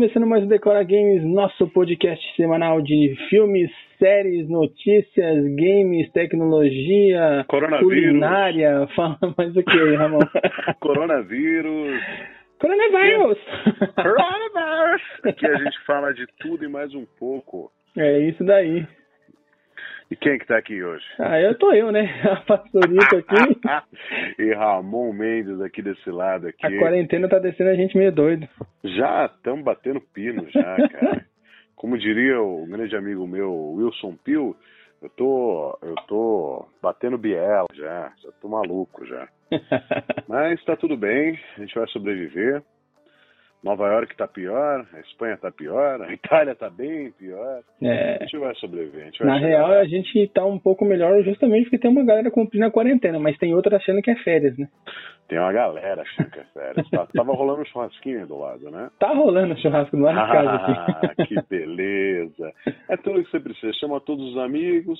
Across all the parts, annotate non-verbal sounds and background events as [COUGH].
começando mais o Decora Games, nosso podcast semanal de filmes, séries, notícias, games, tecnologia, culinária. [LAUGHS] Fala mais o que aí, Ramon? [LAUGHS] Coronavírus. Coronavírus! Coronavírus! Aqui a gente fala de tudo e mais um pouco. É isso daí. E quem que tá aqui hoje? Ah, eu tô eu, né? [LAUGHS] A pastorita aqui. [LAUGHS] e Ramon Mendes aqui desse lado aqui. A quarentena tá descendo a gente meio doido. Já estamos batendo pino já, [LAUGHS] cara. Como diria o grande amigo meu, Wilson Pio, eu tô, eu tô batendo biela já, já tô maluco já. Mas tá tudo bem, a gente vai sobreviver. Nova York tá pior, a Espanha tá pior, a Itália tá bem pior. É. A gente vai sobreviver. Gente vai Na real, a gente tá um pouco melhor justamente porque tem uma galera cumprindo a quarentena, mas tem outra achando que é férias, né? Tem uma galera é férias. Tá, tava rolando um churrasquinho do lado, né? Tá rolando churrasco do lado de casa aqui. Ah, que beleza. É tudo que você precisa. Chama todos os amigos,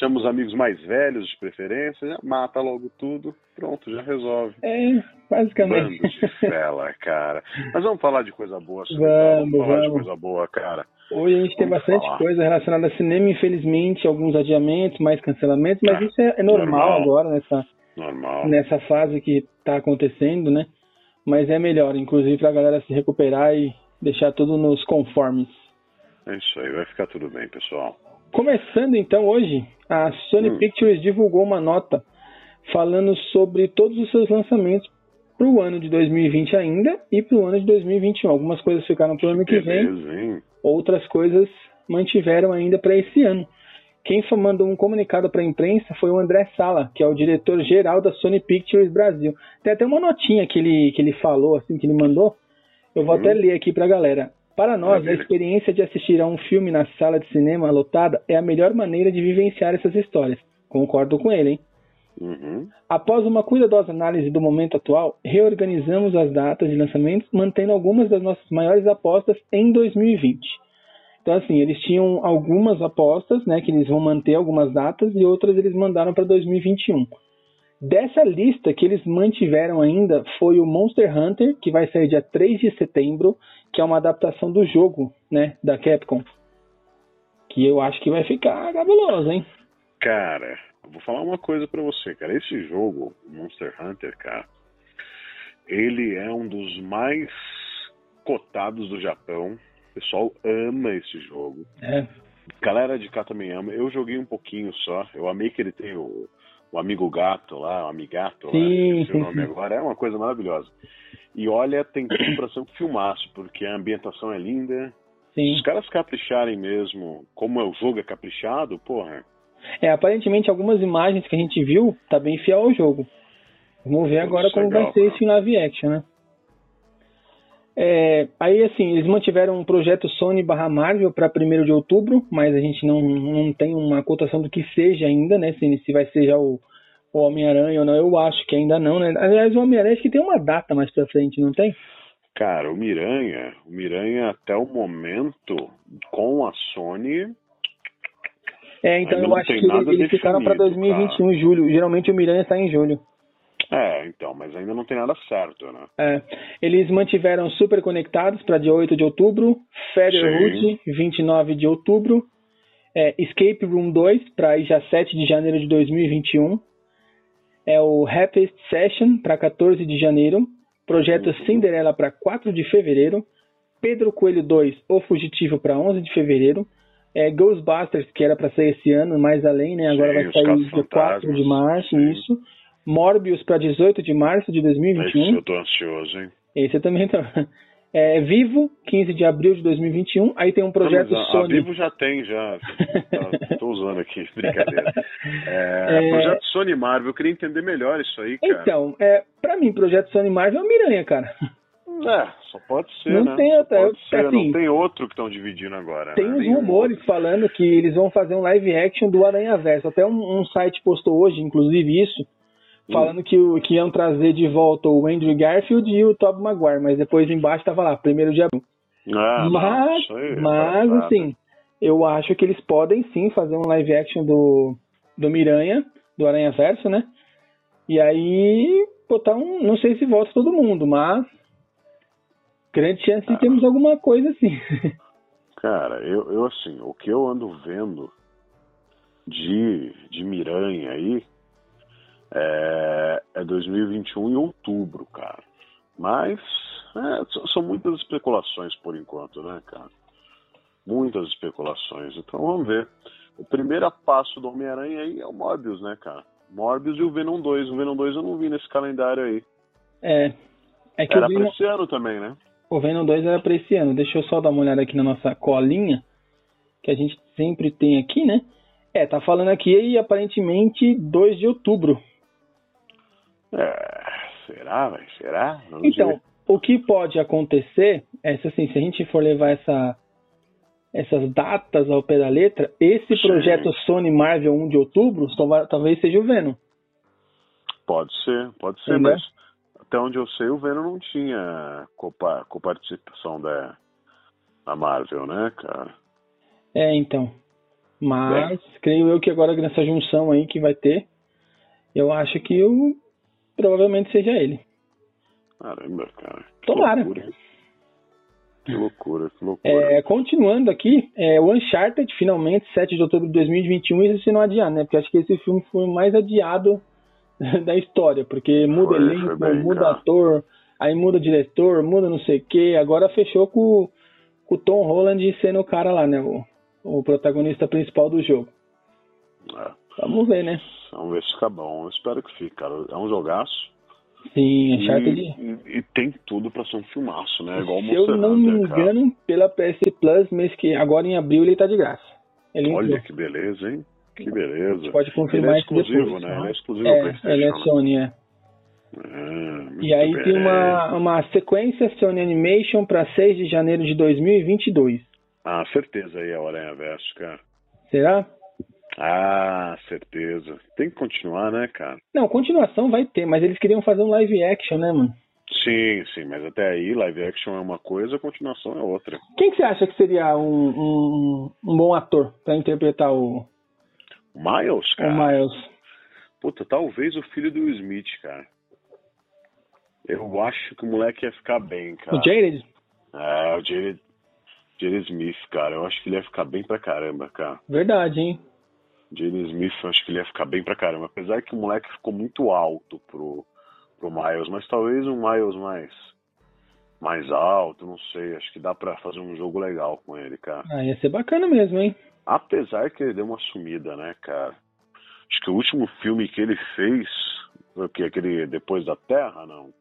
chama os amigos mais velhos de preferência, mata logo tudo, pronto, já resolve. É, basicamente. Bando de fela, cara. Mas vamos falar de coisa boa, vamos, vamos falar vamos. de coisa boa, cara. Hoje a gente tem bastante falar. coisa relacionada a cinema, infelizmente, alguns adiamentos, mais cancelamentos, mas ah, isso é, é normal, normal, agora nessa, normal. nessa fase que está acontecendo, né? Mas é melhor, inclusive, para a galera se recuperar e deixar tudo nos conformes. É isso aí, vai ficar tudo bem, pessoal. Começando então hoje, a Sony hum. Pictures divulgou uma nota falando sobre todos os seus lançamentos para o ano de 2020 ainda e para o ano de 2021. Algumas coisas ficaram para o ano que vem, outras coisas mantiveram ainda para esse ano. Quem mandou um comunicado para a imprensa foi o André Sala, que é o diretor-geral da Sony Pictures Brasil. Tem até uma notinha que ele, que ele falou, assim, que ele mandou. Eu vou uhum. até ler aqui para a galera. Para nós, a experiência de assistir a um filme na sala de cinema lotada é a melhor maneira de vivenciar essas histórias. Concordo com ele, hein? Uhum. Após uma cuidadosa análise do momento atual, reorganizamos as datas de lançamentos, mantendo algumas das nossas maiores apostas em 2020. Então, assim, eles tinham algumas apostas, né, que eles vão manter algumas datas e outras eles mandaram para 2021. Dessa lista que eles mantiveram ainda foi o Monster Hunter, que vai sair dia 3 de setembro, que é uma adaptação do jogo, né, da Capcom. Que eu acho que vai ficar cabuloso, hein? Cara, vou falar uma coisa para você, cara. Esse jogo, Monster Hunter, cara, ele é um dos mais cotados do Japão. O pessoal ama esse jogo. É. Galera de cá também ama. Eu joguei um pouquinho só. Eu amei que ele tem o, o amigo gato lá, o amigato sim, lá, sim, o nome sim. agora. É uma coisa maravilhosa. E olha, tem tudo pra ser um filmaço, porque a ambientação é linda. Sim. Se os caras capricharem mesmo, como é o jogo é caprichado, porra, é, aparentemente algumas imagens que a gente viu tá bem fiel ao jogo. Vamos ver agora como legal, vai ser isso em live action, né? É, aí assim, eles mantiveram um projeto Sony barra Marvel para 1 de outubro, mas a gente não, não tem uma cotação do que seja ainda, né? Se, se vai ser já o, o Homem-Aranha ou não, eu acho que ainda não, né? Aliás, o Homem-Aranha acho que tem uma data mais pra frente, não tem? Cara, o Miranha, o Miranha até o momento, com a Sony, é, então eu acho que eles, ficaram para 2021, cara. julho. Geralmente o Miranha está em julho. É, então, mas ainda não tem nada certo, né? É, eles mantiveram Super Conectados para dia 8 de outubro, Featherhood, 29 de outubro, é, Escape Room 2 para já 7 de janeiro de 2021, é o Happiest Session para 14 de janeiro, Projeto uhum. Cinderela para 4 de fevereiro, Pedro Coelho 2, O Fugitivo para 11 de fevereiro, é, Ghostbusters, que era para sair esse ano, mais além, né? Agora Sim, vai sair dia 4 de março, Sim. isso. Morbius para 18 de março de 2021. Esse eu tô ansioso, hein? Esse eu também tô. É, Vivo, 15 de abril de 2021. Aí tem um projeto Não, a, Sony. A Vivo já tem, já. Estou usando aqui, [LAUGHS] brincadeira. É, é... Projeto Sony Marvel, eu queria entender melhor isso aí, cara. Então, é, pra mim, projeto Sony Marvel é o Miranha, cara. É, só pode ser, não né? Tem outra, pode ser, assim, não tem outro que estão dividindo agora. Tem né? uns rumores falando que eles vão fazer um live action do Aranha Verso. Até um, um site postou hoje, inclusive, isso. Falando que, que iam trazer de volta o Andrew Garfield e o Tobey Maguire, mas depois embaixo tava lá, primeiro de abril. Ah, mas, não, aí, mas assim, eu acho que eles podem sim fazer um live action do, do Miranha, do Aranha Verso, né? E aí botar um. Não sei se volta todo mundo, mas Grande chance de termos alguma coisa assim. Cara, eu, eu assim, o que eu ando vendo de, de Miranha aí é, é 2021 em outubro, cara. Mas é, são muitas especulações por enquanto, né, cara? Muitas especulações. Então vamos ver. O primeiro passo do Homem-Aranha aí é o Morbius, né, cara? Morbius e o Venom 2. O Venom 2 eu não vi nesse calendário aí. É. é que era o Venom, pra esse ano também, né? o Venom 2 era pra esse ano. Deixa eu só dar uma olhada aqui na nossa colinha, que a gente sempre tem aqui, né? É, tá falando aqui aí aparentemente 2 de outubro. É, será, velho? Será? Vamos Então, ver. o que pode acontecer é se assim, se a gente for levar essa, essas datas ao pé da letra, esse Sim. projeto Sony Marvel 1 de outubro talvez seja o Venom. Pode ser, pode ser, Entendeu? mas até onde eu sei o Venom não tinha copa- coparticipação da, da Marvel, né, cara? É, então. Mas creio eu que agora nessa junção aí que vai ter, eu acho que o provavelmente seja ele. Caramba, cara. Que Tomara. loucura? Que loucura, que loucura. É, continuando aqui, é, o Uncharted, finalmente, 7 de outubro de 2021, isso se não adiar, né? Porque acho que esse filme foi o mais adiado [LAUGHS] da história, porque muda Foi, elenco, foi bem, muda cara. ator, aí muda diretor, muda não sei o que, agora fechou com, com o Tom Holland sendo o cara lá, né? O, o protagonista principal do jogo. É, Vamos ver, né? vamos ver se fica bom. Eu espero que fique, cara. É um jogaço. Sim, Uncharted. E, e- e tem tudo pra ser um filmaço, né? Igual Se eu não me Hunter, cara. engano, pela PS Plus, mês que agora em abril ele tá de graça. Ele Olha entrou. que beleza, hein? Que beleza. pode confirmar é isso exclusivo, depois. né? Ele é exclusivo É, ele é né? Sony, é. É, E aí tem uma, uma sequência Sony Animation para 6 de janeiro de 2022. Ah, certeza aí, a Aranha Verso, cara. Será? Ah, certeza. Tem que continuar, né, cara? Não, continuação vai ter, mas eles queriam fazer um live action, né, mano? Sim, sim, mas até aí live action é uma coisa, continuação é outra. Quem que você acha que seria um, um, um bom ator para interpretar o, O Miles, o cara. Miles? Puta, talvez o filho do Smith, cara. Eu acho que o moleque ia ficar bem, cara. O Jared? É, o Jared, Jared Smith, cara. Eu acho que ele ia ficar bem pra caramba, cara. Verdade, hein? Jaden Smith, eu acho que ele ia ficar bem pra caramba. Apesar que o moleque ficou muito alto pro, pro Miles, mas talvez um Miles mais, mais alto, não sei. Acho que dá pra fazer um jogo legal com ele, cara. Ah, ia ser bacana mesmo, hein? Apesar que ele deu uma sumida, né, cara? Acho que o último filme que ele fez, foi o que? Aquele Depois da Terra, não?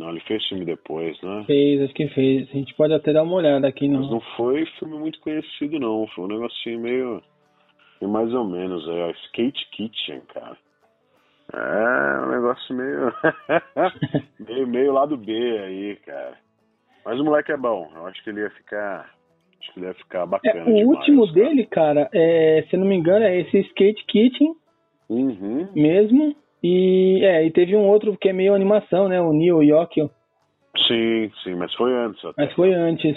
Não, ele fez filme depois, né? Fez, acho que fez. A gente pode até dar uma olhada aqui Mas no. não foi filme muito conhecido, não. Foi um negocinho meio. Meio mais ou menos. É o Skate Kitchen, cara. É um negócio meio. [LAUGHS] meio, meio lado B aí, cara. Mas o moleque é bom. Eu acho que ele ia ficar. Acho que ele ia ficar É, bacana. o demais, último cara. dele, cara, é, se não me engano, é esse Skate Kitchen Uhum. mesmo. E é, e teve um outro que é meio animação, né? O Neo Yokio. Sim, sim, mas foi antes. Até. Mas foi antes.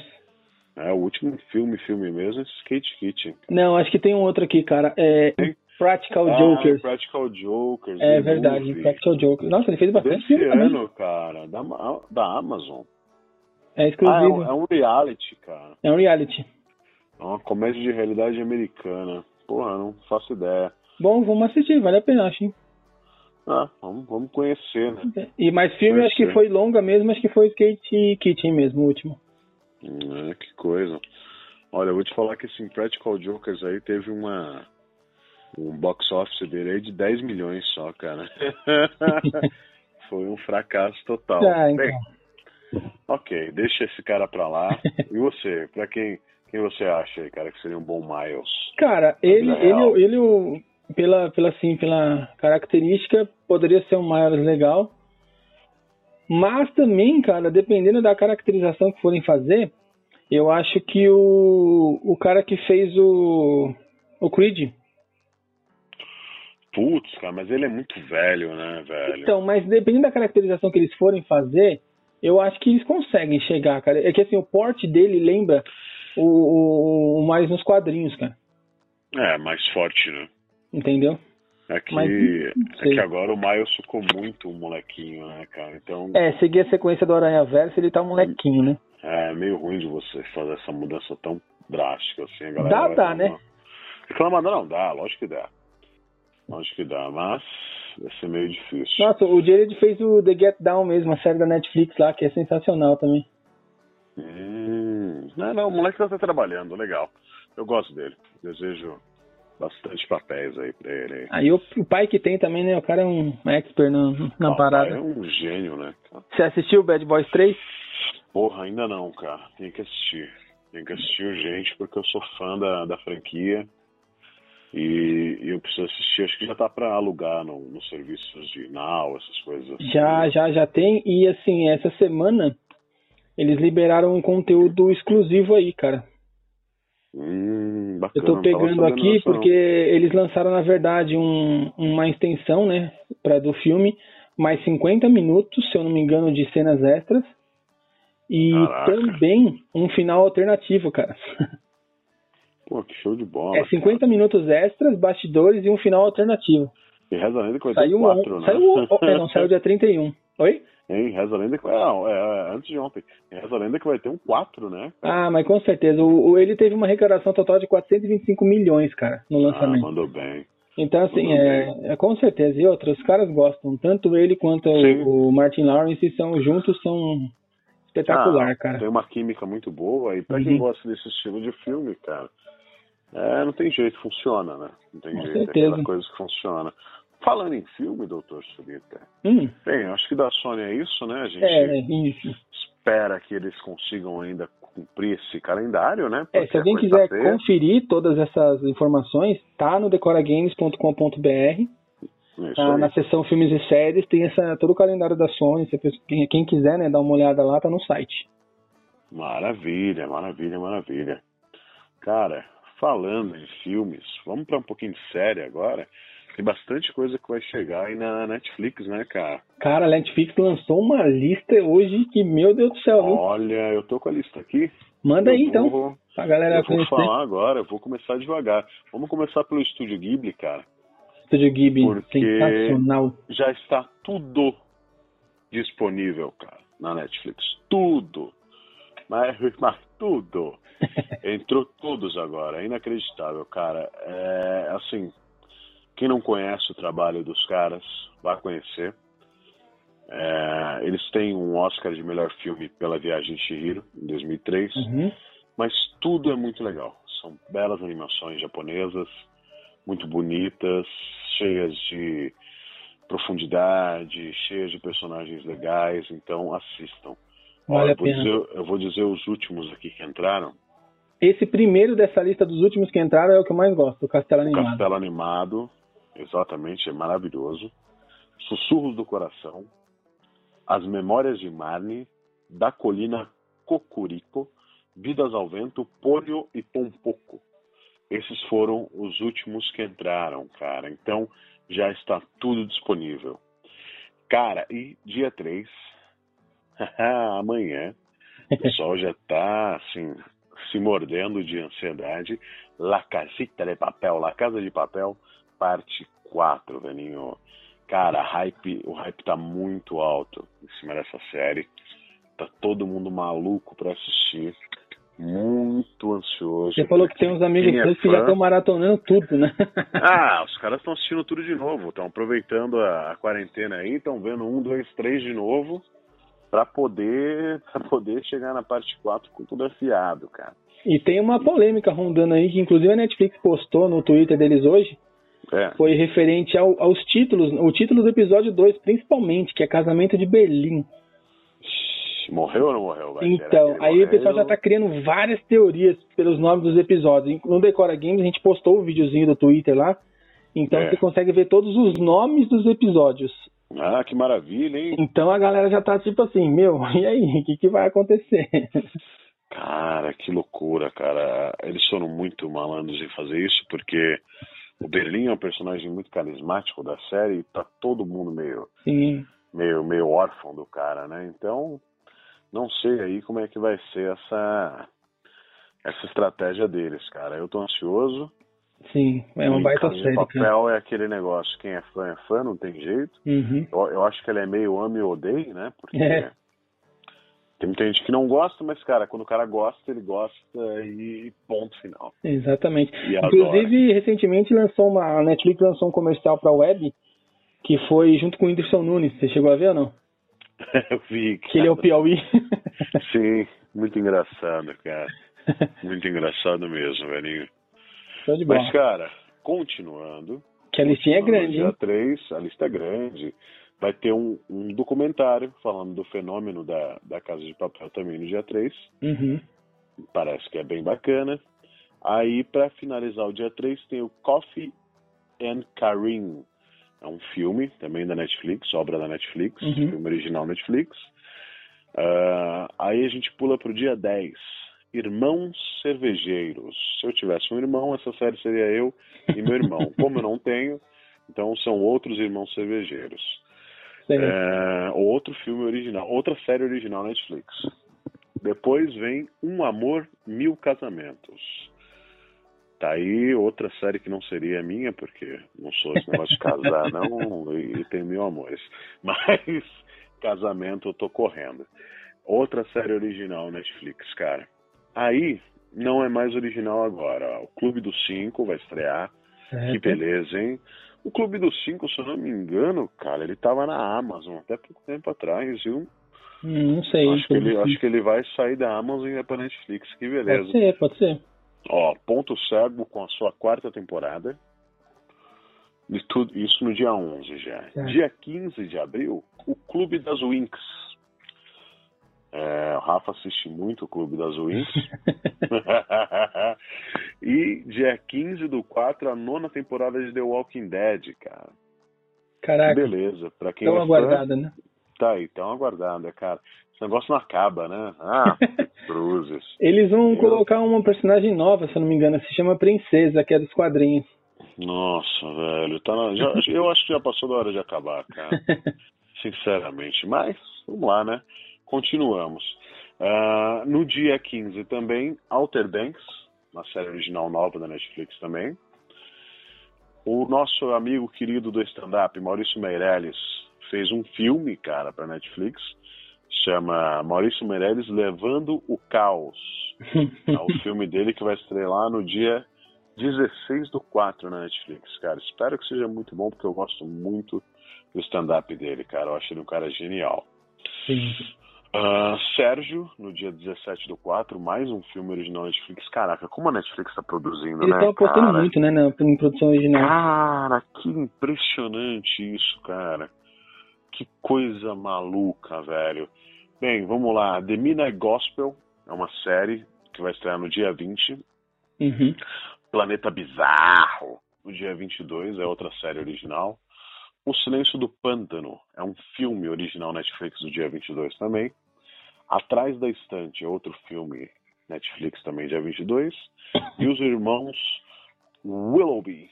É, o último filme, filme mesmo, é Skate Kitchen. Não, acho que tem um outro aqui, cara. É Tem? Practical Ah, Jokers. Practical Jokers. É verdade, Movie. Practical Jokers. Nossa, ele fez bastante Desse filme também. ano, cara, da, da Amazon. É Ah, é exclusivo. um, é um reality, cara. É um reality. É uma comédia de realidade americana. Porra, não faço ideia. Bom, vamos assistir, vale a pena, acho. hein? Ah, vamos, vamos conhecer, né? E mais filme, Pode acho que foi longa mesmo, acho que foi Skate Kitchen mesmo, o último. Hum, que coisa. Olha, eu vou te falar que esse Practical Jokers aí teve uma um box office dele aí de 10 milhões só, cara. [LAUGHS] Foi um fracasso total. Ah, então. Bem, ok, deixa esse cara pra lá. E você, pra quem, quem você acha aí, cara, que seria um bom Miles? Cara, ele, ele, ele, pela, pela, assim, pela característica, poderia ser um Miles legal. Mas também, cara, dependendo da caracterização que forem fazer, eu acho que o, o cara que fez o, o Creed. Putz, cara, mas ele é muito velho, né, velho? Então, mas dependendo da caracterização que eles forem fazer, eu acho que eles conseguem chegar, cara. É que assim, o porte dele lembra o, o, o mais nos quadrinhos, cara. É, mais forte, né? Entendeu? É que, Mas, é que agora o Miles ficou muito um molequinho, né, cara? Então. É, seguir a sequência do Aranha Verso, ele tá um molequinho, né? É meio ruim de você fazer essa mudança tão drástica assim, a galera. Dá, dá, né? Reclamando não, dá, lógico que dá. Lógico que dá, mas vai ser meio difícil. Nossa, o Jared fez o The Get Down mesmo, a série da Netflix lá, que é sensacional também. Hum, não, não, o moleque tá trabalhando, legal. Eu gosto dele. Desejo bastante papéis aí pra ele. Aí o, o, pai que tem também, né? O cara é um expert na, na ah, parada. é um gênio, né? Você assistiu Bad Boys 3? Porra, ainda não, cara. Tem que assistir. Tem que assistir urgente porque eu sou fã da, da franquia. E, e eu preciso assistir, acho que já tá para alugar no, nos serviços de Now, essas coisas assim. Já, já, já tem. E assim, essa semana eles liberaram um conteúdo exclusivo aí, cara. Hum, bacana, eu tô pegando aqui porque eles lançaram, na verdade, um, uma extensão, né, pra, do filme, mais 50 minutos, se eu não me engano, de cenas extras. E Caraca. também um final alternativo, cara. [LAUGHS] Pô, que show de bola. É 50 cara. minutos extras, bastidores e um final alternativo. E reza a lenda que vai saiu ter quatro, um, né? Saiu, é, não, saiu dia 31. Oi? Hein, reza a lenda que. Não, é, é, antes de ontem. Reza a lenda que vai ter um 4, né? Ah, mas com certeza. O, o, ele teve uma arrecadação total de 425 milhões, cara, no lançamento. Ah, mandou bem. Então, assim, é, é, com certeza. E outros, os caras gostam. Tanto ele quanto o, o, Martin Lawrence são juntos, são espetacular, ah, cara. Tem uma química muito boa. E pra uhum. quem gosta desse estilo de filme, cara, é, não tem jeito, funciona, né? Não tem Com jeito, certeza. é aquela coisa que funciona. Falando em filme, doutor Surita, hum. bem, acho que da Sony é isso, né? A gente é, isso. espera que eles consigam ainda cumprir esse calendário, né? É, se alguém quiser ter... conferir todas essas informações, tá no decoragames.com.br. Tá na seção filmes e séries, tem essa, todo o calendário da Sony. Quem, quem quiser né, dar uma olhada lá, tá no site. Maravilha, maravilha, maravilha. Cara, falando em filmes, vamos para um pouquinho de série agora. Tem bastante coisa que vai chegar aí na Netflix, né, cara? Cara, a Netflix lançou uma lista hoje que, meu Deus do céu, viu? Olha, eu tô com a lista aqui. Manda eu aí, então, vou, pra galera eu conhecer. vou falar agora, eu vou começar devagar. Vamos começar pelo Estúdio Ghibli, cara. Estúdio Ghibli, porque sensacional. já está tudo disponível, cara, na Netflix. Tudo. Mas, [LAUGHS] mas tudo. [LAUGHS] Entrou todos agora, é inacreditável, cara. É assim, quem não conhece o trabalho dos caras, vai conhecer. É, eles têm um Oscar de melhor filme pela Viagem de Chihiro, em 2003. Uhum. Mas tudo é muito legal. São belas animações japonesas, muito bonitas, cheias de profundidade, cheias de personagens legais. Então assistam. Vale eu, vou dizer, eu vou dizer os últimos aqui que entraram. Esse primeiro dessa lista dos últimos que entraram é o que eu mais gosto, o Castelo Animado. Castelo Animado, exatamente, é maravilhoso. Sussurros do Coração, As Memórias de Marne, Da Colina Cocurico, Vidas ao Vento, Polio e Pompoco. Esses foram os últimos que entraram, cara. Então já está tudo disponível. Cara, e dia 3, [LAUGHS] amanhã, o pessoal já está assim, se mordendo de ansiedade. La Casita de Papel, La Casa de Papel, parte 4, velhinho. Cara, hype, o hype tá muito alto em cima dessa série. Tá todo mundo maluco para assistir. Muito ansioso. Você falou que tem uns amigos é que já estão maratonando tudo, né? [LAUGHS] ah, os caras estão assistindo tudo de novo. Estão aproveitando a, a, quarentena aí, estão vendo um, dois, três de novo para poder, [LAUGHS] pra poder chegar na parte 4 com tudo afiado, cara. E tem uma polêmica rondando aí, que inclusive a Netflix postou no Twitter deles hoje, é. foi referente ao, aos títulos, o título do episódio 2, principalmente, que é Casamento de Berlim. Morreu ou não morreu? Vai então, aí morreu? o pessoal já tá criando várias teorias pelos nomes dos episódios. No Decora Games a gente postou o videozinho do Twitter lá. Então é. você consegue ver todos os nomes dos episódios. Ah, que maravilha, hein? Então a galera já tá tipo assim, meu, [LAUGHS] e aí, o que, que vai acontecer? Cara, que loucura, cara. Eles foram muito malandros em fazer isso, porque o Berlim é um personagem muito carismático da série e tá todo mundo meio, Sim. meio, meio órfão do cara, né? Então, não sei aí como é que vai ser essa, essa estratégia deles, cara. Eu tô ansioso. Sim, é uma baita série, cara. Papel é aquele negócio, quem é fã é fã, não tem jeito. Uhum. Eu, eu acho que ele é meio ame ou odeie, né? Porque É. tem muita gente que não gosta, mas, cara, quando o cara gosta, ele gosta e ponto final. Exatamente. E adora. Inclusive, recentemente lançou uma. A Netflix lançou um comercial pra web que foi junto com o Whindersson Nunes. Você chegou a ver ou não? [LAUGHS] eu vi, Que ele é o cara. Piauí. [LAUGHS] Sim, muito engraçado, cara. [LAUGHS] Muito engraçado mesmo, velhinho. Show de bola. Mas, cara, continuando. Que a listinha é grande, Dia hein? 3, a lista é grande. Vai ter um, um documentário falando do fenômeno da, da Casa de Papel também no dia 3. Uhum. Parece que é bem bacana. Aí, pra finalizar o dia 3, tem o Coffee and Karim. É um filme também da Netflix, obra da Netflix, Uhum. filme original Netflix. Ah, aí a gente pula pro dia 10. Irmãos Cervejeiros. Se eu tivesse um irmão, essa série seria eu e meu irmão. [LAUGHS] Como eu não tenho, então são outros irmãos cervejeiros. É, outro filme original, outra série original Netflix. Depois vem Um Amor, Mil Casamentos. Tá aí outra série que não seria minha, porque não sou esse negócio de casar, [LAUGHS] não, e, e tenho mil amores. [LAUGHS] Mas casamento eu tô correndo. Outra série original Netflix, cara. Aí não é mais original agora. ó. O Clube dos Cinco vai estrear. Que beleza, hein? O Clube dos Cinco, se eu não me engano, cara, ele tava na Amazon até pouco tempo atrás, viu? Hum, Não sei. Acho que, ele, Pode acho que ele vai sair da Amazon e vai pra Netflix, que beleza. ser, pode ser. Ó, Ponto Cego com a sua quarta temporada. E tudo, isso no dia 11 já. Certo. Dia 15 de abril, o Clube das Winx. É, o Rafa assiste muito o Clube das Winx. [LAUGHS] e dia 15 do 4, a nona temporada de The Walking Dead, cara. Caraca, Beleza, pra quem tão é aguardada, né? tá aí, tão aguardada, cara. Esse negócio não acaba, né? Ah, [LAUGHS] cruzes. Eles vão Eu- colocar uma personagem nova, se eu não me engano, se chama Princesa, que é dos quadrinhos. Nossa, velho, tá na- já- eu acho que já passou da hora de acabar, cara. [LAUGHS] Sinceramente. Mas, vamos lá, né? Continuamos. Ah, no dia 15 também, Outer Banks, uma série original nova da Netflix também. O nosso amigo querido do stand-up, Maurício Meirelles, fez um filme, cara, pra Netflix. Chama Maurício Meirelles Levando o Caos. É o [LAUGHS] filme dele que vai estrelar no dia 16 do 4 na Netflix, cara. Espero que seja muito bom, porque eu gosto muito do stand-up dele, cara. Eu acho ele um cara genial. Sim. Ah, Sérgio, no dia 17 do 4, mais um filme original Netflix. Caraca, como a Netflix tá produzindo, Eles né? estão apostando cara? muito, né, na, em produção original. Cara, que impressionante isso, cara. Que coisa maluca, velho. Bem, vamos lá. The Midnight Gospel é uma série que vai estrear no dia 20. Uhum. Planeta Bizarro, no dia 22, é outra série original. O Silêncio do Pântano é um filme original Netflix do dia 22 também. Atrás da Estante é outro filme Netflix também dia 22. [LAUGHS] E Os Irmãos Willoughby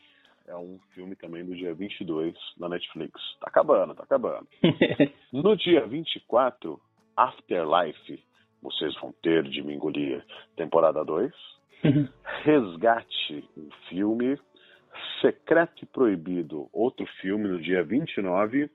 é um filme também do dia 22 na Netflix. Tá acabando, tá acabando. [LAUGHS] No dia 24, Afterlife, Vocês Vão Ter de Me Engolir, temporada 2. [LAUGHS] Resgate, um filme. Secreto e Proibido, outro filme no dia 29.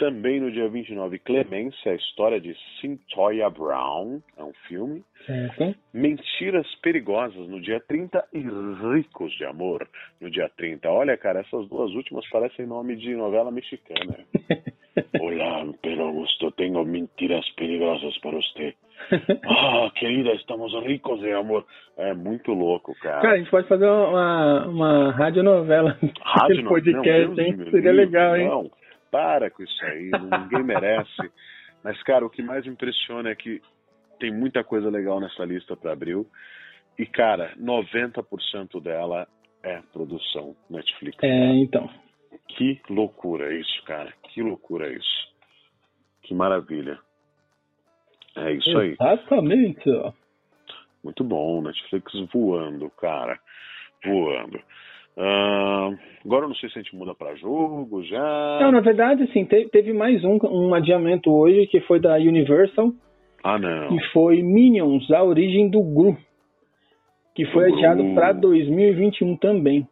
Também no dia 29, Clemência, a história de Cynthia Brown, é um filme. certo. Mentiras Perigosas no dia 30 e Ricos de Amor no dia 30. Olha, cara, essas duas últimas parecem nome de novela mexicana. [LAUGHS] Olá, pero Augusto, tenho mentiras perigosas para você. [LAUGHS] Ah, querida, estamos ricos de amor. É muito louco, cara. Cara, a gente pode fazer uma, uma radionovela. Rádio [LAUGHS] podcast, não, hein? Seria legal, hein? Não, para com isso aí, ninguém merece. [LAUGHS] Mas, cara, o que mais me impressiona é que tem muita coisa legal nessa lista para abril. E, cara, 90% dela é produção Netflix. É, então. Que loucura isso, cara. Que loucura isso. Que maravilha. É isso aí. Exatamente. ó. Muito bom, Netflix voando, cara. Voando. Ah, agora eu não sei se a gente muda pra jogo já. Não, na verdade, assim, te- teve mais um, um adiamento hoje, que foi da Universal, Ah, não. que foi Minions, a origem do Gru. que foi adiado para 2021 também.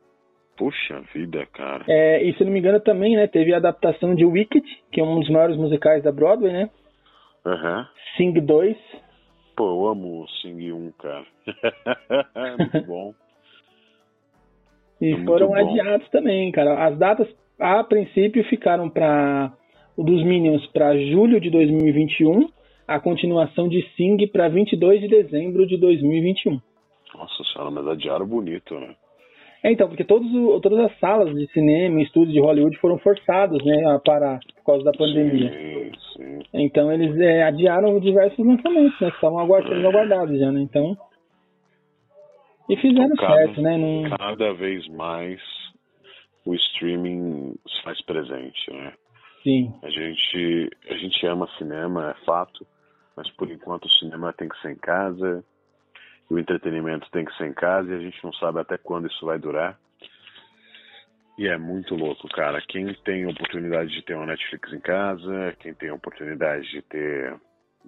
Puxa vida, cara. É, e se não me engano também, né, teve a adaptação de Wicked, que é um dos maiores musicais da Broadway, né? Aham. Uhum. Sing 2. Pô, eu amo o Sing 1, cara. [LAUGHS] muito bom. [LAUGHS] E é foram adiados também, cara. As datas, a princípio, ficaram para o dos Minions para julho de 2021, a continuação de Sing para 22 de dezembro de 2021. Nossa senhora, mas adiaram bonito, né? É, então, porque todos, todas as salas de cinema e estúdios de Hollywood foram forçados né, a parar por causa da pandemia. Sim, sim. Então eles é, adiaram diversos lançamentos, né? Que estavam aguardando, é. aguardados já, né? Então. E fizeram então, cada, certo, né? Num... Cada vez mais o streaming se faz presente, né? Sim. A gente, a gente ama cinema, é fato, mas por enquanto o cinema tem que ser em casa, o entretenimento tem que ser em casa e a gente não sabe até quando isso vai durar. E é muito louco, cara. Quem tem oportunidade de ter uma Netflix em casa, quem tem oportunidade de ter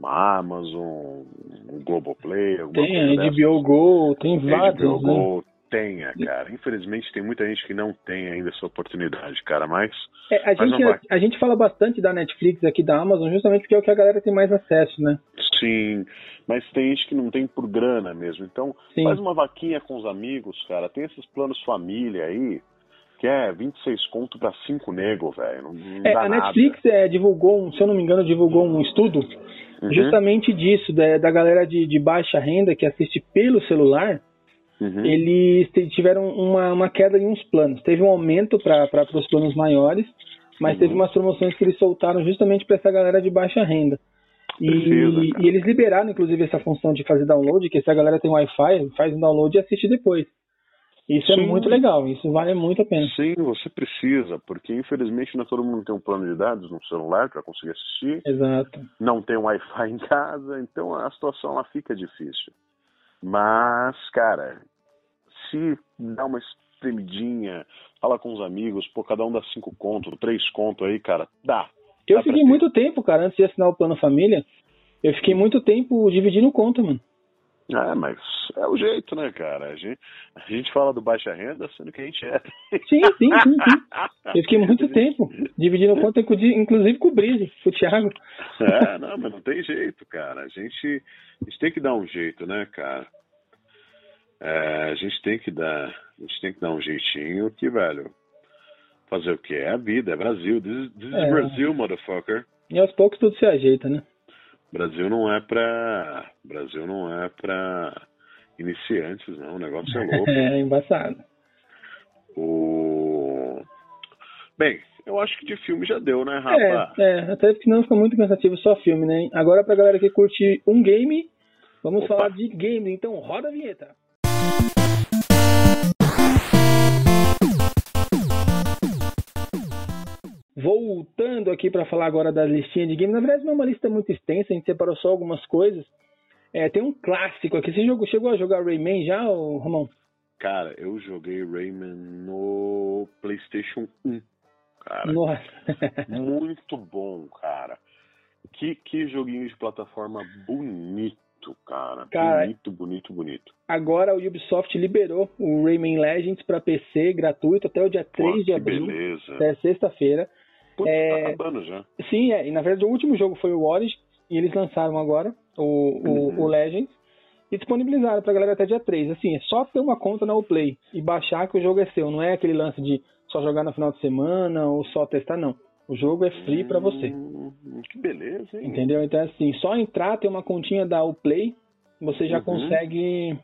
uma Amazon, um Globoplay, alguma tem, coisa Tem, HBO Go, tem vários, HBO né? Go, tenha, cara. Infelizmente tem muita gente que não tem ainda essa oportunidade, cara, mas... É, a, gente, a, a, gente fala bastante da Netflix aqui, da Amazon, justamente porque é o que a galera tem mais acesso, né? Sim, mas tem gente que não tem por grana mesmo. Então, Sim. faz uma vaquinha com os amigos, cara. Tem esses planos família aí, que é 26 conto pra 5 nego, velho. Não é, a. Netflix é, divulgou, um, se eu não me engano, divulgou um estudo uhum. justamente disso, da, da galera de, de baixa renda que assiste pelo celular Uhum. Eles tiveram uma, uma queda em uns planos. Teve um aumento para os planos maiores, mas uhum. teve umas promoções que eles soltaram justamente para essa galera de baixa renda. E, Precisa, e, eles liberaram, inclusive, essa função de fazer download, que se a galera tem Wi-Fi, faz um download e assiste depois. Isso é Sim. é muito legal, isso vale muito a pena. Sim, você precisa, porque infelizmente não é todo mundo tem um plano de dados no celular para conseguir assistir. Exato. Não tem Wi-Fi [LAUGHS] em casa, então a situação ela fica difícil. Mas, cara, se dá uma espremidinha, fala com os amigos, pô, cada um dá cinco conto, três conto aí, cara, dá. Eu dá fiquei muito tempo, cara, antes de assinar o plano família, eu fiquei muito tempo dividindo conta, mano. É, mas é o jeito, né, cara? A gente, a gente fala do baixa renda, sendo que a gente é. Sim, sim, sim, sim. [LAUGHS] Eu fiquei muito tempo dividindo conta, inclusive com o Brise, com o Thiago. É, [LAUGHS] não, mas não tem jeito, cara. A gente, a gente tem que dar um jeito, né, cara? É, a gente tem que dar, a gente tem que dar um jeitinho que, velho, fazer o que? É a vida, é Brasil. This, this é. is Brasil, motherfucker. E aos poucos tudo se ajeita, né? Brasil não é pra. Brasil não é pra iniciantes, não. O negócio é louco. [LAUGHS] é embaçado. O... Bem, eu acho que de filme já deu, né, Rafa? É, é até porque não fica muito cansativo só filme, né? Agora pra galera que curte um game, vamos Opa. falar de game. Então roda a vinheta. Voltando aqui para falar agora da listinha de games, na verdade não é uma lista muito extensa, a gente separou só algumas coisas. É, tem um clássico aqui. Você jogou, chegou a jogar Rayman já, Ramon? Cara, eu joguei Rayman no PlayStation 1. Cara. Nossa. muito bom, cara. Que, que joguinho de plataforma bonito cara. cara. Bonito, bonito, bonito. Agora o Ubisoft liberou o Rayman Legends para PC gratuito até o dia 3 Pô, de abril. Beleza. Até sexta-feira. Putz, é... tá acabando já. Sim, é. E na verdade o último jogo foi o Origin e eles lançaram agora o, o, uhum. o Legends e disponibilizaram pra galera até dia 3. Assim, é só ter uma conta na Uplay e baixar que o jogo é seu. Não é aquele lance de só jogar no final de semana ou só testar, não. O jogo é free para você. Hum, que beleza, hein? Entendeu? Então, assim, só entrar, ter uma continha da Uplay, você já uhum. consegue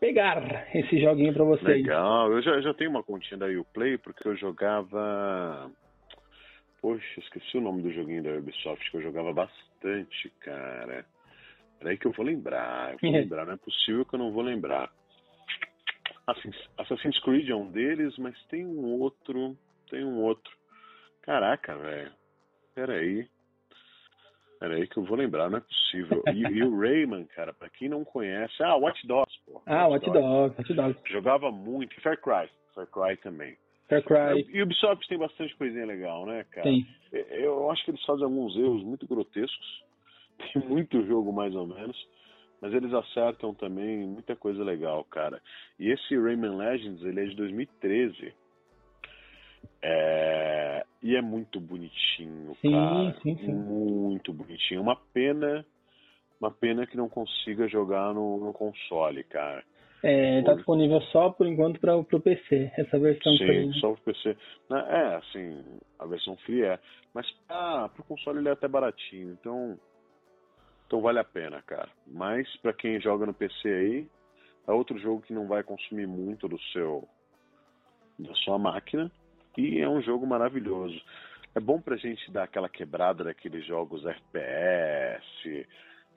pegar esse joguinho para você. Legal, eu já, já tenho uma continha da Uplay porque eu jogava. Poxa, esqueci o nome do joguinho da Ubisoft que eu jogava bastante, cara. Peraí que eu vou lembrar. Eu vou [LAUGHS] lembrar, não é possível que eu não vou lembrar. Assassin's Creed é um deles, mas tem um outro. Tem um outro. Caraca, velho. Peraí. Peraí que eu vou lembrar, não é possível. E, e, o Rayman, cara, pra quem não conhece. Ah, Watch Dogs, pô. Ah, Watch, Watch Dogs. Watch Dogs. Jogava muito. Far Cry. Far Cry também. Far Cry. E o Ubisoft tem bastante coisinha legal, né, cara? Tem. Eu acho que eles fazem alguns erros muito grotescos. [LAUGHS] Tem muito jogo, mais ou menos. Mas eles acertam também muita coisa legal, cara. E esse Rayman Legends, ele é de 2013. É... E é muito bonitinho, sim, cara. Sim, sim. Muito bonitinho. Uma pena, uma pena que não consiga jogar no, no console, cara. É, tá disponível só por enquanto para o PC, essa versão Sim, free. só pro PC. É, assim, a versão free é. Mas ah, pro console ele é até baratinho, então. Então vale a pena, cara. Mas para quem joga no PC aí, é outro jogo que não vai consumir muito do seu. da sua máquina. E é um jogo maravilhoso. É bom pra gente dar aquela quebrada daqueles jogos FPS. Sim,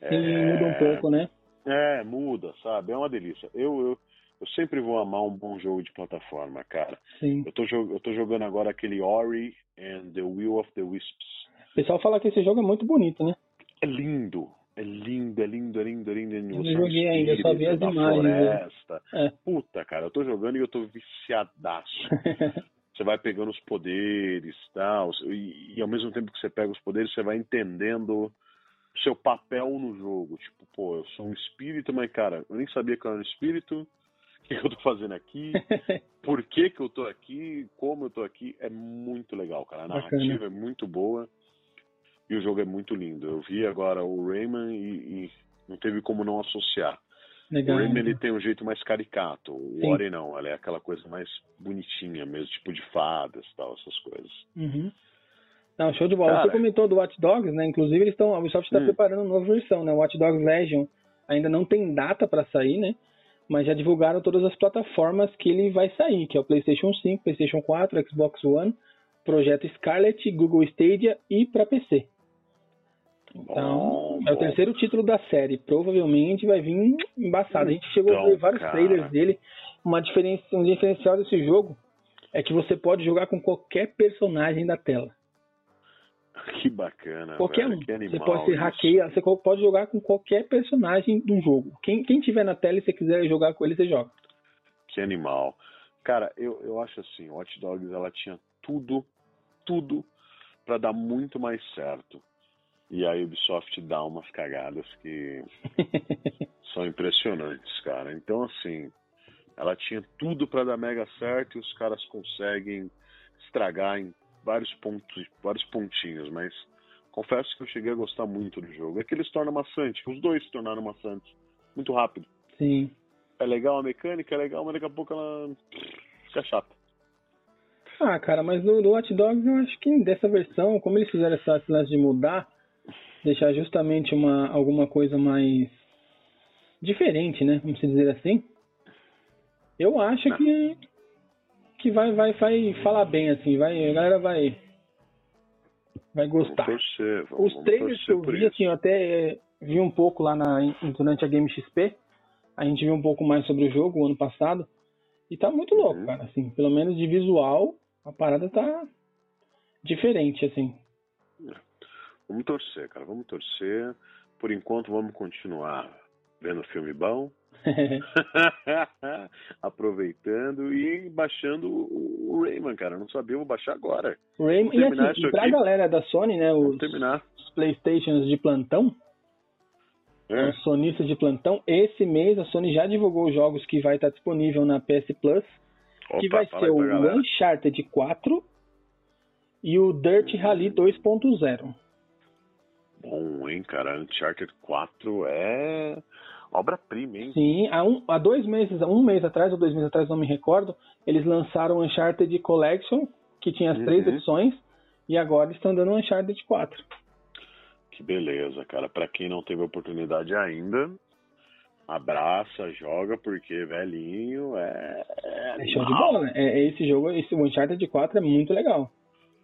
é... muda um pouco, né? É, muda, sabe? É uma delícia. Eu, eu, eu sempre vou amar um bom jogo de plataforma, cara. Sim. Eu tô, eu tô jogando agora aquele Ori and the Will of the Wisps. O pessoal fala que esse jogo é muito bonito, né? É lindo. É lindo, é lindo, é lindo, é lindo. É lindo. Eu não joguei ainda, eu só vi as imagens. Floresta. É. Puta, cara, eu tô jogando e eu tô viciadaço. [LAUGHS] você vai pegando os poderes tal, e, e ao mesmo tempo que você pega os poderes, você vai entendendo seu papel no jogo. Tipo, pô, eu sou um espírito, mas, cara, eu nem sabia que eu era um espírito. O que, que eu tô fazendo aqui? [LAUGHS] Por que, que eu tô aqui? Como eu tô aqui? É muito legal, cara. A narrativa Bacana. é muito boa e o jogo é muito lindo. Eu vi agora o Rayman e, e não teve como não associar. Legal. O Rayman ele tem um jeito mais caricato. O Sim. Ori não, ela é aquela coisa mais bonitinha mesmo, tipo de fadas tal, essas coisas. Uhum. Não, show de bola. Cara. Você comentou do Watch Dogs, né? Inclusive, eles estão, a Ubisoft está Hum. preparando uma nova versão, né? O Watch Dogs Legion ainda não tem data para sair, né? Mas já divulgaram todas as plataformas que ele vai sair, que é o PlayStation 5, PlayStation 4, Xbox One, Projeto Scarlet, Google Stadia e para PC. Então, Bom, é o bom. terceiro título da série. Provavelmente vai vir embaçado. A gente chegou a Então, ver vários cara. trailers dele. Uma diferença, um diferencial desse jogo é que você pode jogar com qualquer personagem da tela. [LAUGHS] Que bacana. Qualquer velho, um. Que animal Você pode ser hackeia, você pode jogar com qualquer personagem do jogo. Quem, quem tiver na tela e você quiser jogar com ele, você joga. Que animal. Cara, eu, eu acho assim, Watch Dogs ela tinha tudo, tudo pra dar muito mais certo. E a Ubisoft dá umas cagadas que [LAUGHS] são impressionantes, cara. Então, assim, ela tinha tudo pra dar mega certo e os caras conseguem estragar em vários pontos, vários pontinhos, mas confesso que eu cheguei a gostar muito do jogo. É que ele se torna maçante, os dois se tornaram maçantes muito rápido. Sim. É legal a mecânica, é legal, mas daqui a pouco ela fica chata. Ah, cara, mas no, no Watch Dogs eu acho que dessa versão, como eles fizeram essa, lance de mudar, deixar justamente uma, alguma coisa mais diferente, né? Vamos dizer assim. Eu acho que que vai, vai, vai falar bem, assim, vai, a galera vai vai gostar. Vamos torcer, vamos, Os trailers que eu vi, assim, eu até eh, vi um pouco lá na, durante a Game XP. A gente viu um pouco mais sobre o jogo o ano passado. E tá muito louco, Uhum. cara. Assim, pelo menos de visual, a parada tá diferente, assim. Vamos torcer, cara, vamos torcer. Por enquanto, vamos continuar vendo filme bom, [LAUGHS] [LAUGHS] aproveitando e baixando o Rayman, cara. Eu não sabia, eu vou baixar agora. Rayman, e assim, e pra aqui. galera da Sony, né, os, os Playstations de plantão, É. os sonistas de plantão, esse mês a Sony já divulgou os jogos que vai estar disponível na PS Plus, que Opa, vai fala ser o galera. Uncharted 4 e o Dirt Rally 2.0. Bom, hein, cara. Uncharted 4 é obra-prima, hein? Sim, há, um, há dois meses, um mês atrás ou dois meses atrás, não me recordo, eles lançaram o Uncharted Collection, que tinha as três Uhum. edições, e agora estão dando o Uncharted 4. Que beleza, cara. Pra quem não teve oportunidade ainda, abraça, joga, porque velhinho é. É show de bola, né? É, é esse jogo, esse Uncharted 4 é muito legal.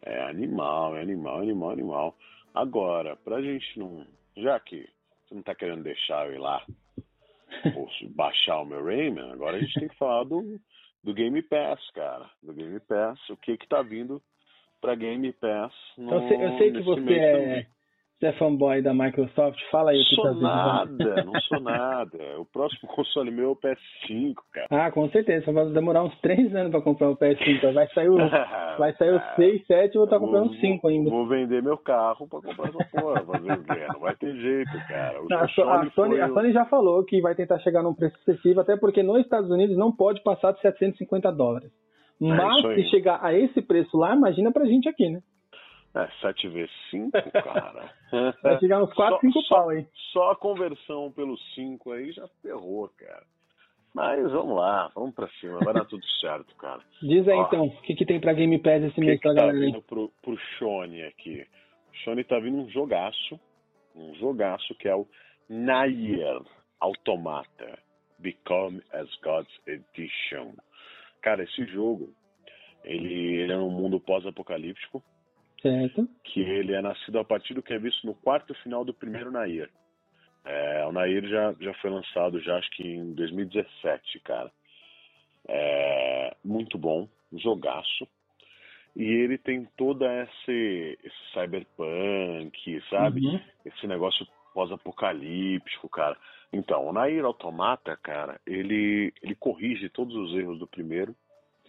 É animal, é animal, animal, animal. Agora, pra gente não. Já que você não tá querendo deixar eu ir lá [LAUGHS] ou baixar o meu Rayman, agora a gente tem que falar do, do Game Pass, cara. Do Game Pass, o que que tá vindo pra Game Pass no, eu sei, eu sei que você é. Você é fanboy da Microsoft, fala aí o que Sou tá nada, não sou nada. O próximo console meu é o PS5, cara. Ah, com certeza, só vai demorar uns três anos pra comprar o PS5, vai sair o, [LAUGHS] Vai sair os 6, 7 e vou estar comprando 5 ainda. Vou vender meu carro pra comprar essa porra, fazer o quê? Não vai ter jeito, cara. O Não, a, Sony, Sony, a Sony já falou que vai tentar chegar num preço excessivo, até porque nos Estados Unidos não pode passar de 750 dólares. É Mas se chegar a esse preço lá, imagina pra gente aqui, né? É, 7 vezes 5, [LAUGHS] cara. Vai chegar uns 4, 5 pau aí. Só a conversão pelos 5 aí já ferrou, cara. Mas vamos lá, vamos pra cima, vai dar tudo [LAUGHS] certo, cara. Diz aí Ó, então, o que, que tem pra Game Pass esse mês pra tá galera aí? Pro, pro Shone aqui. O Shone tá vindo um jogaço, um jogaço que é o Nair Automata Become as Gods Edition. Cara, esse jogo, ele, ele é um mundo pós-apocalíptico. Certo. Que ele é nascido a partir do que é visto no quarto final do primeiro Nair. É, o Nair já, já foi lançado, já acho que em 2017, cara. É, muito bom, jogaço. E ele tem toda esse, esse cyberpunk, sabe? Uhum. Esse negócio pós-apocalíptico, cara. Então, o Nair Automata, cara, ele, ele corrige todos os erros do primeiro.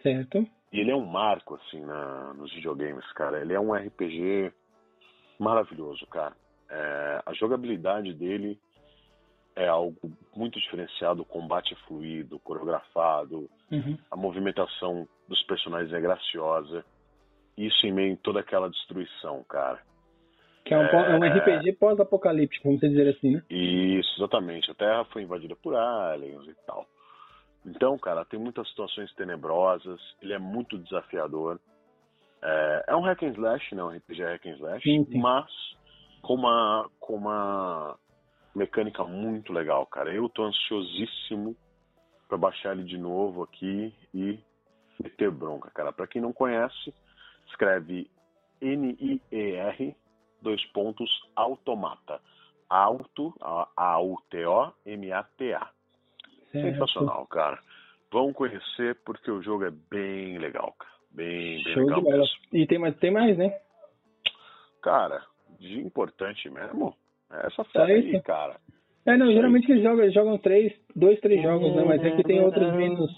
Certo. E ele é um marco, assim, na, nos videogames, cara. Ele é um RPG maravilhoso, cara. É, a jogabilidade dele é algo muito diferenciado, o combate é fluido, coreografado, uhum. a movimentação dos personagens é graciosa. Isso em meio a toda aquela destruição, cara. Que é um, é... um RPG pós-apocalíptico, vamos dizer assim, né? Isso, exatamente. A Terra foi invadida por aliens e tal. Então, cara, tem muitas situações tenebrosas, ele é muito desafiador. É, é um hack and slash, né? Um RPG hack and slash, sim, sim. mas com uma, com uma mecânica muito legal, cara. Eu tô ansiosíssimo para baixar ele de novo aqui e meter bronca, cara. Para quem não conhece, escreve N-I-E-R, dois pontos, automata. Auto, A-U-T-O-M-A-T-A. Sensacional, cara. Vão conhecer porque o jogo é bem legal, cara. Bem, bem Show legal mesmo. E tem mais, tem mais, né? Cara, de importante mesmo, é essa fera aí, cara. É, não, geralmente eles jogam, jogam três, dois, três jogos, né? Mas é que tem outros menos.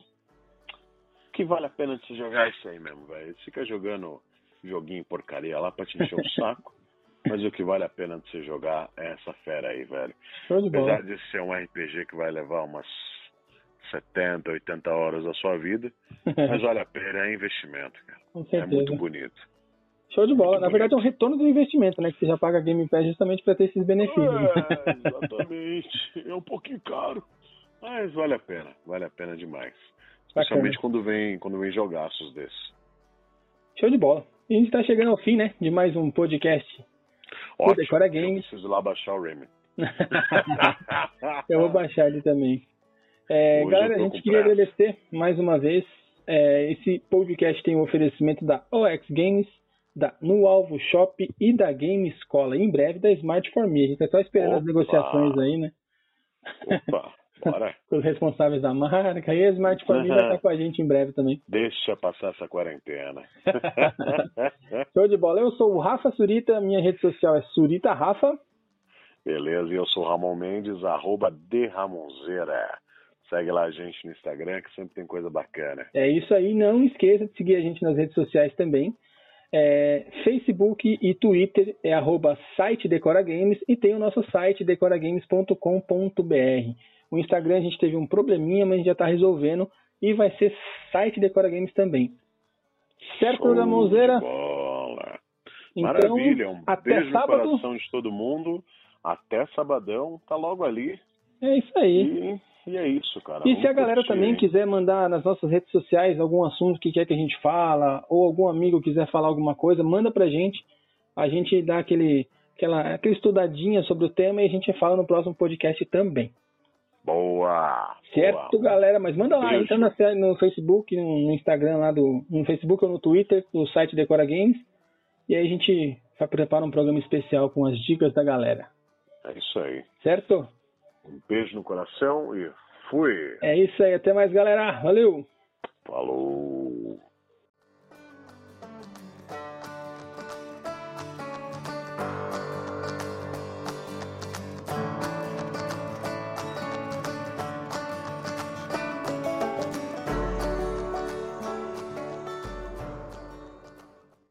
Que vale a pena de jogar isso aí mesmo, velho. Fica jogando joguinho porcaria lá pra te encher o saco. [LAUGHS] Mas o que vale a pena de você jogar é essa fera aí, velho. de Apesar de ser um RPG que vai levar umas 70, 80 horas da sua vida, [LAUGHS] mas vale a pena, é investimento, cara. Com certeza. É muito bonito. Show de bola. Na verdade, é um retorno do investimento, né? Que você já paga Game Pass justamente para ter esses benefícios. É, [LAUGHS] exatamente. é um pouquinho caro, mas vale a pena. Vale a pena demais. Especialmente quando vem, quando vem jogaços desses. Show de bola. E a gente está chegando ao fim, né? De mais um podcast. Ótimo. Decora Games. Eu preciso lá baixar o Remy. [LAUGHS] eu vou baixar ele também. É, galera, a gente queria agradecer mais uma vez. É, esse podcast tem um oferecimento da OX Games da No Alvo Shop e da Game Escola. Em breve da Smart For Me. A gente tá só esperando Opa. as negociações aí, né? Opa, [LAUGHS] bora. com os responsáveis da marca. E a Smart For Me vai [LAUGHS] estar com a gente em breve também. Deixa passar essa quarentena. [LAUGHS] Show de bola. Eu sou o Rafa Surita, minha rede social é Surita Rafa. Beleza, e eu sou o Ramon Mendes, arroba de Ramonzeira. Segue lá a gente no Instagram, que sempre tem coisa bacana. É isso aí. Não esqueça de seguir a gente nas redes sociais também. É, Facebook e Twitter é arroba site Decora Games e tem o nosso site decoragames.com.br. O Instagram a gente teve um probleminha, mas a gente já está resolvendo e vai ser site Decora Games também. Certo, Ramonzeira? Então, Maravilha, um até beijo sábado. no coração de todo mundo. Até sabadão, tá logo ali. É isso aí. E e é isso, cara. E Vamos se a galera curtir, também hein? quiser mandar nas nossas redes sociais algum assunto que quer que a gente fala, ou algum amigo quiser falar alguma coisa, manda pra gente. A gente dá aquele, aquela, aquela estudadinha sobre o tema e a gente fala no próximo podcast também. Boa! Certo, boa. galera? Mas manda lá, entra no Facebook, no Instagram lá do. no Facebook ou no Twitter, do site Decora Games. E aí a gente prepara um programa especial com as dicas da galera. É isso aí. Certo? Um beijo no coração e fui. É isso aí. Até mais, galera. Valeu. Falou.